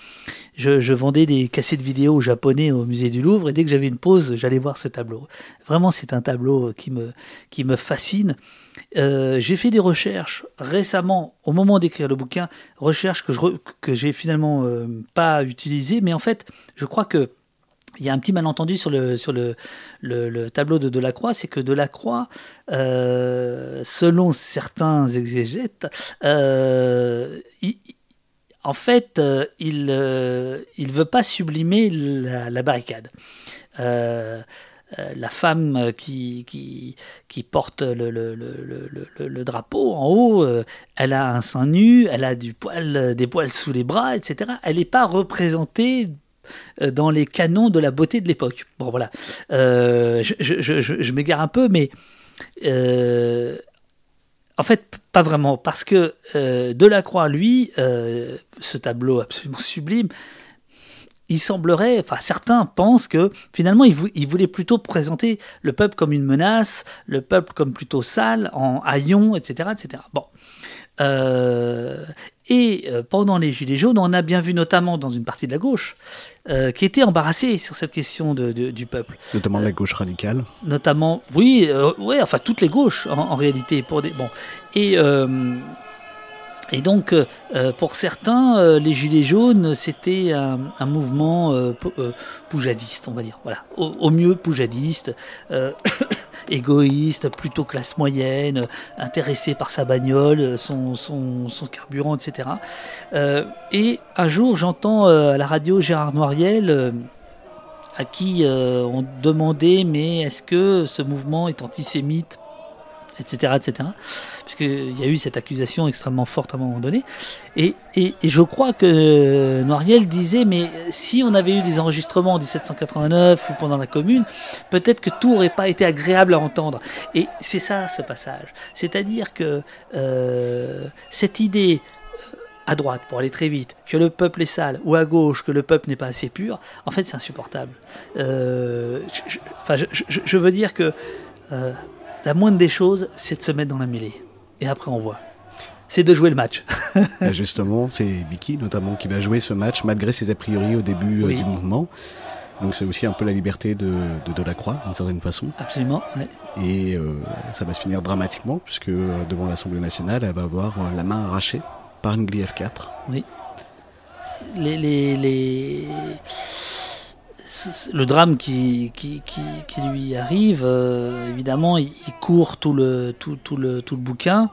je, je vendais des cassettes vidéo japonais au musée du Louvre et dès que j'avais une pause, j'allais voir ce tableau. Vraiment, c'est un tableau qui me qui me fascine. Euh, j'ai fait des recherches récemment, au moment d'écrire le bouquin, recherches que je que j'ai finalement euh, pas utilisées, mais en fait, je crois que il y a un petit malentendu sur le, sur le, le, le tableau de Delacroix, c'est que Delacroix, euh, selon certains exégètes, euh, en fait, euh, il ne il veut pas sublimer la, barricade. Euh, euh, la femme qui, qui, qui porte le, le, le, le, drapeau en haut, euh, elle a un sein nu, elle a du poil, des poils sous les bras, etc. Elle n'est pas représentée euh, dans les canons de la beauté de l'époque. Bon, voilà. Euh, je je, m'égare un peu, mais euh, en fait, pas vraiment, parce que euh, Delacroix, lui, euh, ce tableau absolument sublime, il semblerait, enfin certains pensent que finalement il, vou- il voulait plutôt présenter le peuple comme une menace, le peuple comme plutôt sale, en haillons, etc. etc. Bon. Euh, et euh, pendant les Gilets jaunes, on a bien vu notamment dans une partie de la gauche euh, qui était embarrassée sur cette question de- de- du peuple. Notamment de la gauche radicale. notamment, oui, euh, ouais, enfin toutes les gauches en, en réalité pour des bon. Et euh, et donc euh, euh, pour certains euh, les gilets jaunes c'était un, un mouvement euh, pou- euh, poujadiste on va dire. Voilà. Au, au mieux poujadiste. Euh, égoïste plutôt classe moyenne euh, intéressé par sa bagnole son, son, carburant etc Euh, et un jour j'entends euh, à la radio Gérard Noiriel euh, à qui euh, on demandait mais est-ce que ce mouvement est antisémite? Etc. etc puisqu'il y a eu cette accusation extrêmement forte à un moment donné. Et, et, je crois que Noiriel disait mais si on avait eu des enregistrements en 1789 ou pendant la commune peut-être que tout aurait pas été agréable à entendre. Et c'est ça ce passage. C'est-à-dire que euh, cette idée à droite pour aller très vite, que le peuple est sale, ou à gauche que le peuple n'est pas assez pur, en fait c'est insupportable. Euh, je, enfin, je, veux dire que euh, la moindre des choses, c'est de se mettre dans la mêlée. Et après on voit. C'est de jouer le match. Et justement, c'est Vicky notamment qui va jouer ce match malgré ses a priori au début euh, Oui. du mouvement. Donc c'est aussi un peu la liberté de, de Delacroix, d'une certaine façon. Absolument. ouais. Et euh, ça va se finir dramatiquement, puisque euh, devant l'Assemblée nationale, elle va avoir euh, la main arrachée par une Glief 4. Oui. Les, les, les- Le drame qui, qui, qui, qui lui arrive, euh, évidemment, il, il court tout le, tout, tout le, tout le bouquin.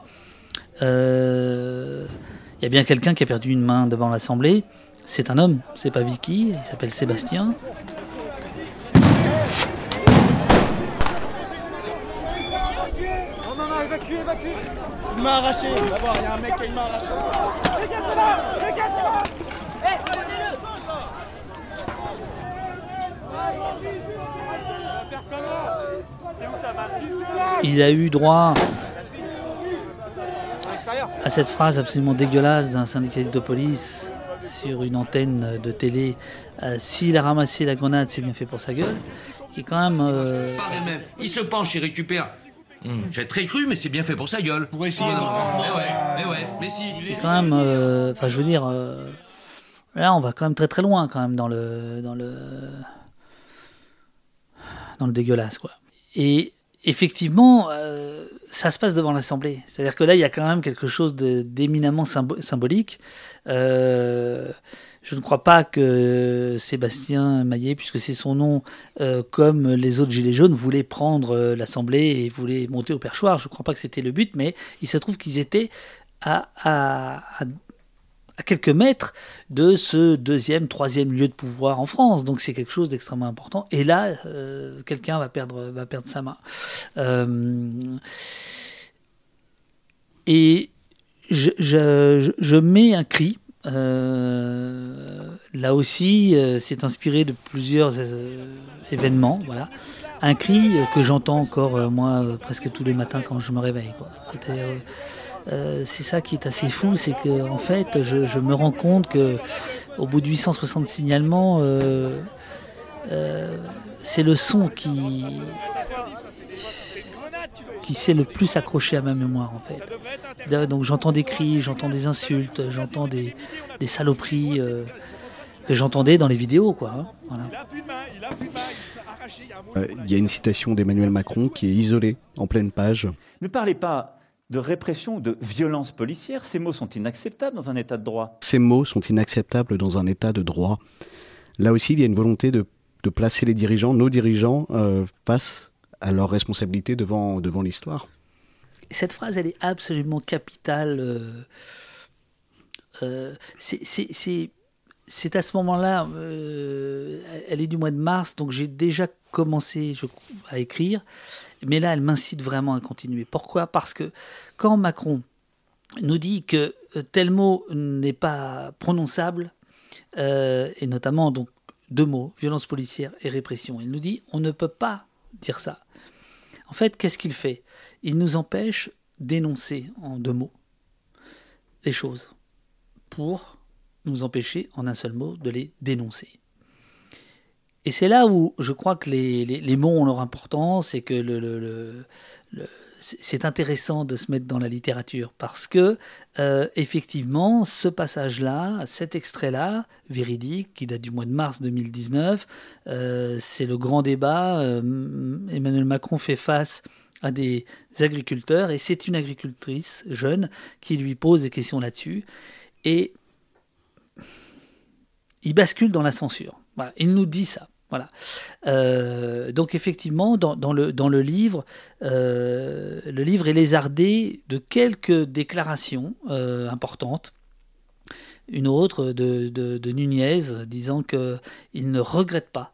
Euh, Il y a bien quelqu'un qui a perdu une main devant l'Assemblée. C'est un homme, c'est pas Vicky, il s'appelle Sébastien. Non, non, non, évacue, évacue Une main arrachée, on va voir, il y a un mec qui a une main arrachée. Les gars, ça va Les gars, ça va Eh, prenez-le Faire comment C'est où ça va Fils de là Il a eu droit à cette phrase absolument dégueulasse d'un syndicaliste de police sur une antenne de télé euh, S'il a ramassé la grenade, c'est bien fait pour sa gueule, qui est quand même. euh. Il se penche, il récupère. Hum, J'ai très cru, mais c'est bien fait pour sa gueule. Pour essayer de. Mais ouais, mais ouais, mais si. qui est quand même. euh, Enfin, je veux dire. euh, là, on va quand même très très loin, quand même, dans le. Dans le, dans le dégueulasse, quoi. Et effectivement, euh, ça se passe devant l'Assemblée. C'est-à-dire que là, il y a quand même quelque chose d'éminemment symbo- symbolique. Euh, je ne crois pas que Sébastien Maillet, puisque c'est son nom, euh, comme les autres Gilets jaunes, voulait prendre l'Assemblée et voulait monter au perchoir. Je ne crois pas que c'était le but, mais il se trouve qu'ils étaient à, à, à, quelques mètres de ce deuxième, troisième lieu de pouvoir en France. Donc c'est quelque chose d'extrêmement important. Et là, euh, quelqu'un va perdre, va perdre sa main. Euh, et je, je, je, mets un cri. Euh, là aussi, c'est inspiré de plusieurs événements. Voilà. Un cri que j'entends encore, moi, presque tous les matins quand je me réveille. C'est ça qui est assez fou, c'est que en fait, je, je, me rends compte que au bout de 860 signalements, c'est le son qui qui s'est le plus accroché à ma mémoire en fait. Donc j'entends des cris, j'entends des insultes, j'entends des, des, saloperies euh, que j'entendais dans les vidéos quoi. Hein. Voilà. Euh, il y a une citation d'Emmanuel Macron qui est isolée en pleine page. Ne parlez pas de répression ou de violence policière, ces mots sont inacceptables dans un état de droit. Ces mots sont inacceptables dans un état de droit. Là aussi, il y a une volonté de, de placer les dirigeants, nos dirigeants, euh, face à leur responsabilité devant, devant l'histoire. Cette phrase, elle est absolument capitale. Euh, euh, c'est à ce moment-là, euh, elle est du mois de mars, donc j'ai déjà commencé je, à écrire, mais là, elle m'incite vraiment à continuer. Pourquoi? Parce que quand Macron nous dit que tel mot n'est pas prononçable, euh, et notamment donc deux mots, violence policière et répression, il nous dit on ne peut pas dire ça. En fait, qu'est-ce qu'il fait? Il nous empêche d'énoncer en deux mots les choses pour nous empêcher en un seul mot de les dénoncer. Et c'est là où je crois que les, les, mots ont leur importance et que le, c'est intéressant de se mettre dans la littérature parce que euh, effectivement ce passage-là, cet extrait-là, véridique, qui date du mois de mars 2019, euh, c'est le grand débat. Euh, Emmanuel Macron fait face à des agriculteurs et c'est une agricultrice jeune qui lui pose des questions là-dessus et il bascule dans la censure. Voilà, il nous dit ça. Voilà. Euh, donc effectivement, dans, le, dans le livre, euh, le livre est lézardé de quelques déclarations euh, importantes. Une autre de, de, Nunez disant qu'il ne regrette pas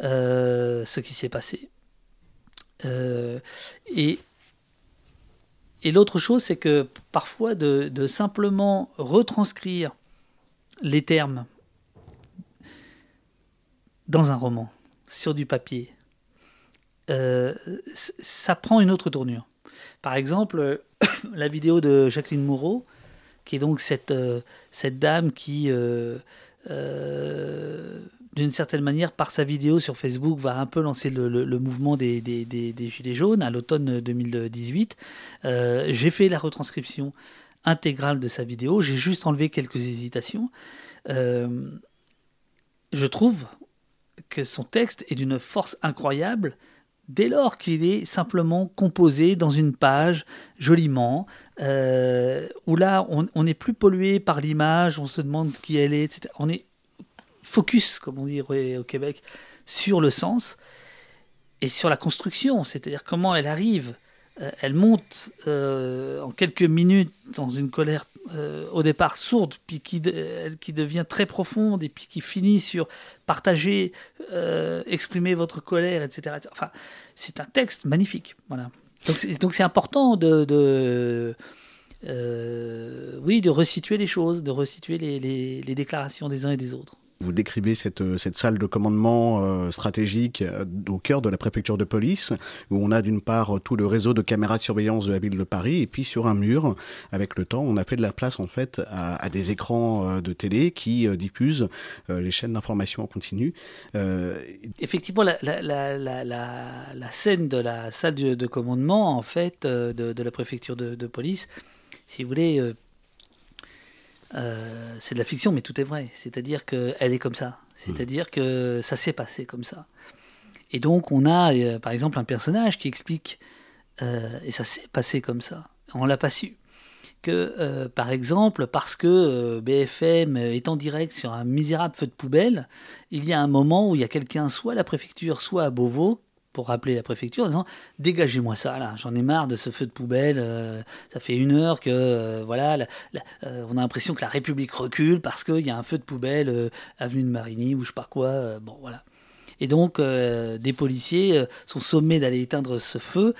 ce qui s'est passé. Et et l'autre chose, c'est que parfois de, de simplement retranscrire les termes dans un roman, sur du papier, euh, ça prend une autre tournure. Par exemple, la vidéo de Jacqueline Moreau, qui est donc cette, euh, cette dame qui, euh, d'une certaine manière, par sa vidéo sur Facebook, va un peu lancer le, mouvement des, des, des, Gilets jaunes à l'automne 2018. Euh, j'ai fait la retranscription intégrale de sa vidéo, j'ai juste enlevé quelques hésitations. Je trouve son texte est d'une force incroyable dès lors qu'il est simplement composé dans une page joliment, euh, où là on n'est plus pollué par l'image, on se demande qui elle est, etc. On est focus, comme on dit au Québec, sur le sens et sur la construction, c'est-à-dire comment elle arrive elle monte euh, en quelques minutes dans une colère euh, au départ sourde, puis qui, de, qui, devient très profonde, et puis qui finit sur partager, euh, exprimer votre colère, etc. Enfin, c'est un texte magnifique. Voilà. Donc c'est important de, euh, oui, de resituer les choses, de resituer les déclarations des uns et des autres. Vous décrivez cette, cette salle de commandement euh, stratégique au cœur de la préfecture de police, où on a d'une part tout le réseau de caméras de surveillance de la ville de Paris, et puis sur un mur, avec le temps, on a fait de la place en fait à, des écrans euh, de télé qui euh, diffusent euh, les chaînes d'information en continu. Euh, Effectivement, la, scène de la salle de, de commandement, en fait, de, la préfecture de police, si vous voulez euh, c'est de la fiction, mais tout est vrai. C'est-à-dire qu'elle est comme ça. C'est-à-dire que ça s'est passé comme ça. Et donc, on a, euh, par exemple, un personnage qui explique, euh, et ça s'est passé comme ça. On l'a pas su. que, par exemple, parce que BFM est en direct sur un misérable feu de poubelle, il y a un moment où il y a quelqu'un, soit à la préfecture, soit à Beauvau, pour rappeler la préfecture en disant dégagez-moi ça là, j'en ai marre de ce feu de poubelle, euh, ça fait une heure que euh, voilà, euh, on a l'impression que la République recule parce qu'il y a un feu de poubelle avenue de Marigny ou je sais pas quoi, bon voilà. Et donc des policiers sont sommés d'aller éteindre ce feu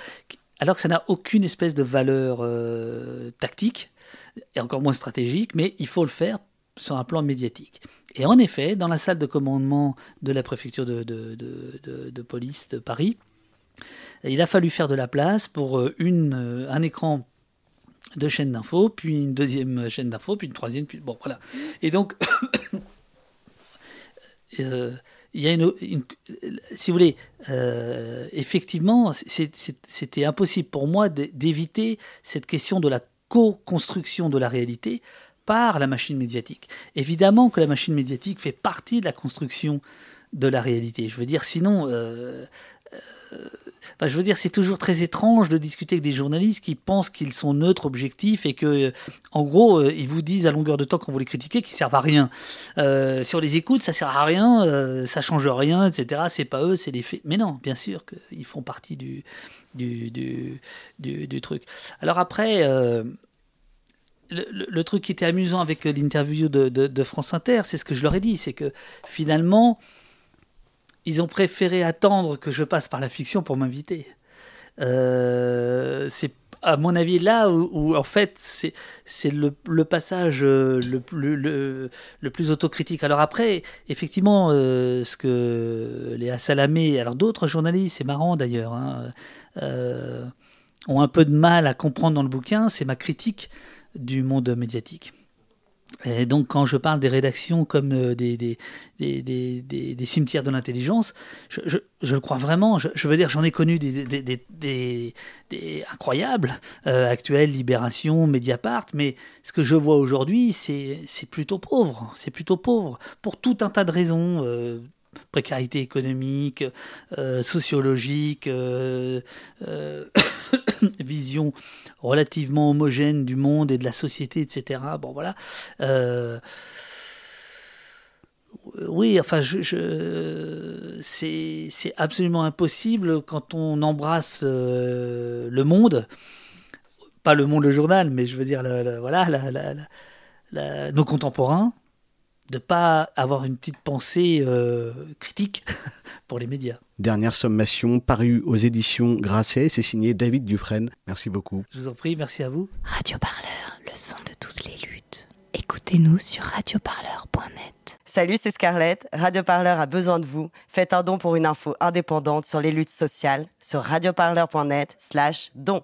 alors que ça n'a aucune espèce de valeur tactique et encore moins stratégique, mais il faut le faire sur un plan médiatique. Et en effet, dans la salle de commandement de la préfecture de, police de Paris, il a fallu faire de la place pour euh, une, euh, un écran de chaîne d'info, puis une deuxième chaîne d'info, puis une troisième, puis bon voilà. Et donc, euh, y a si vous voulez, effectivement, c'était impossible pour moi d'é- d'éviter cette question de la co-construction de la réalité par la machine médiatique. Évidemment que la machine médiatique fait partie de la construction de la réalité. Je veux dire, sinon, euh, euh, enfin, je veux dire, c'est toujours très étrange de discuter avec des journalistes qui pensent qu'ils sont neutres, objectifs et que, euh, en gros, ils vous disent à longueur de temps quand vous les critiquez qu'ils servent à rien. Si on les écoute, ça sert à rien, euh, ça change rien, etc. C'est pas eux, c'est les faits. Mais non, bien sûr qu'ils font partie du, du- du truc. Alors après. Euh, le, truc qui était amusant avec l'interview de, France Inter, c'est ce que je leur ai dit, c'est que finalement, ils ont préféré attendre que je passe par la fiction pour m'inviter. Euh, c'est à mon avis là où, en fait c'est le, passage euh, le, plus- autocritique. Alors après, effectivement, euh, ce que Léa Salamé, alors d'autres journalistes, c'est marrant d'ailleurs, hein, euh, ont un peu de mal à comprendre dans le bouquin, c'est ma critique du monde médiatique. Et donc, quand je parle des rédactions comme euh, des, des, des, des, cimetières de l'intelligence, je, je, je le crois vraiment. Je, veux dire, j'en ai connu des, incroyables, euh, Actuel, Libération, Mediapart, mais ce que je vois aujourd'hui, c'est c'est plutôt pauvre. C'est plutôt pauvre, pour tout un tas de raisons. euh, précarité économique, euh, sociologique, euh, euh, vision relativement homogène du monde et de la société, etc. Bon, voilà. Oui, enfin, c'est absolument impossible quand on embrasse le monde, pas le monde, le journal, mais je veux dire, voilà, nos contemporains, de pas avoir une petite pensée euh, critique pour les médias. Dernière sommation parue aux éditions Grasset, c'est signé David Dufresne. Merci beaucoup. Je vous en prie, merci à vous. Radio Parleur, le son de toutes les luttes. Écoutez-nous sur radioparleur.net. Salut, c'est Scarlett. Radio Parleur a besoin de vous. Faites un don pour une info indépendante sur les luttes sociales sur radioparleur.net slash don.